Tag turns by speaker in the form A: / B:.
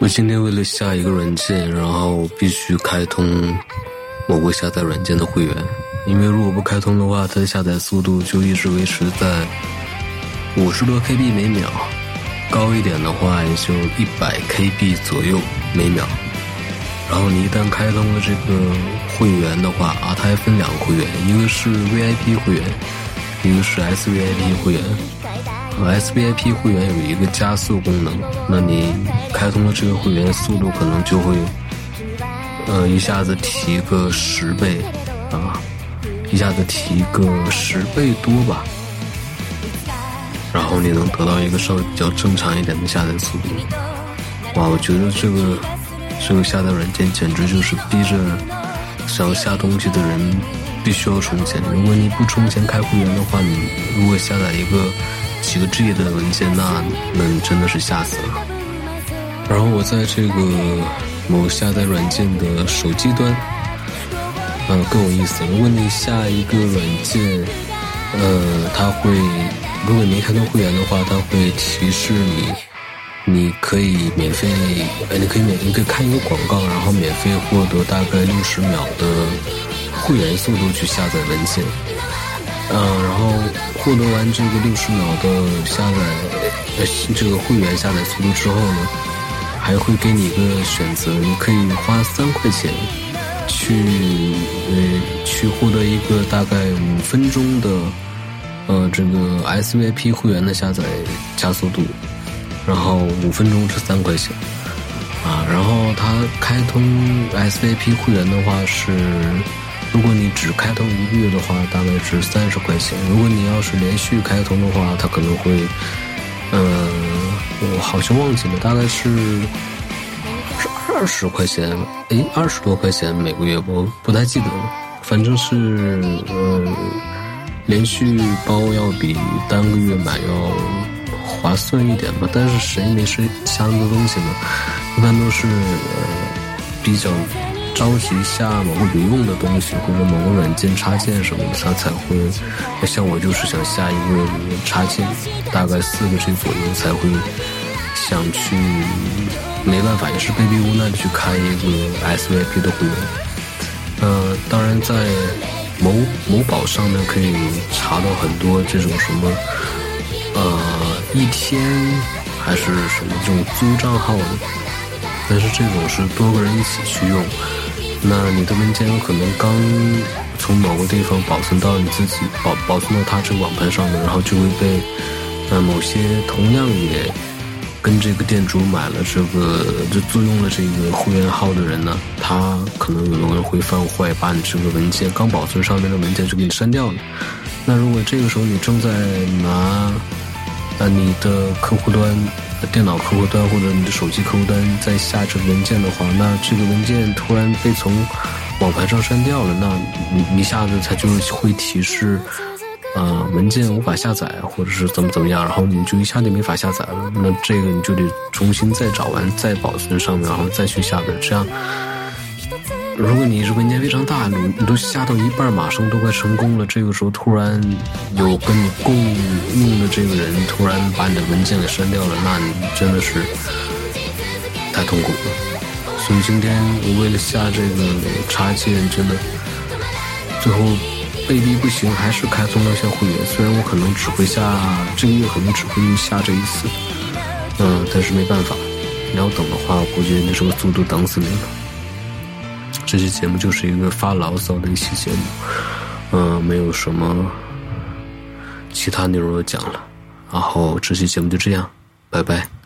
A: 我今天为了下一个软件，然后必须开通某个下载软件的会员，因为如果不开通的话，它的下载速度就一直维持在五十多 KB 每秒，高一点的话也就一百 KB 左右每秒。然后你一旦开通了这个会员的话啊，它还分两个会员，一个是 VIP 会员，一个是 SVIP 会员。SVIP 会员有一个加速功能，那你开通了这个会员，速度可能就会呃一下子提个十倍啊，一下子提个十倍多吧。然后你能得到一个稍微比较正常一点的下载速度。哇，我觉得这个。这个下载软件简直就是逼着想要下东西的人必须要充钱。如果你不充钱开会员的话，你如果下载一个几个 G 的文件，那那真的是吓死了。然后我在这个某下载软件的手机端，嗯，更有意思。如果你下一个软件，呃，它会，如果你没开通会员的话，它会提示你。你可以免费，呃，你可以免，你可以看一个广告，然后免费获得大概六十秒的会员速度去下载文件。嗯，然后获得完这个六十秒的下载，呃，这个会员下载速度之后呢，还会给你一个选择，你可以花三块钱去，呃，去获得一个大概五分钟的，呃，这个 SVP 会员的下载加速度。然后五分钟是三块钱，啊，然后它开通 SVP 会员的话是，如果你只开通一个月的话，大概是三十块钱。如果你要是连续开通的话，它可能会，嗯，我好像忘记了，大概是是二十块钱，诶，二十多块钱每个月，我不太记得了，反正是呃，连续包要比单个月买要。划算一点吧，但是谁没事下那么多东西呢？一般都是呃比较着急下某个有用的东西，或者某个软件插件什么的，他才会。像我就是想下一个插件，大概四个 G 左右才会想去，没办法，也是被逼无奈去开一个 SVP 的会员。呃，当然在某某宝上面可以查到很多这种什么。呃，一天还是什么这种租账号的，但是这种是多个人一起去用，那你的文件可能刚从某个地方保存到你自己保保存到他这个网盘上面，然后就会被呃某些同样也跟这个店主买了这个就租用了这个会员号的人呢，他可能有的人会犯坏，把你这个文件刚保存上面的文件就给你删掉了。那如果这个时候你正在拿。那，你的客户端、电脑客户端或者你的手机客户端在下这文件的话，那这个文件突然被从网盘上删掉了，那你一下子它就会提示，呃，文件无法下载，或者是怎么怎么样，然后你就一下就没法下载了。那这个你就得重新再找完、再保存上面，然后再去下载，这样。如果你是文件非常大，你你都下到一半，马上都快成功了，这个时候突然有跟你共用的这个人突然把你的文件给删掉了，那你真的是太痛苦了。所以今天我为了下这个插件，真的最后被逼不行，还是开通了一下会员。虽然我可能只会下这个月可能只会下这一次，嗯，但是没办法，你要等的话，我估计那时候速度等死你了。这期节目就是一个发牢骚的一期节目，嗯，没有什么其他内容要讲了，然后这期节目就这样，拜拜。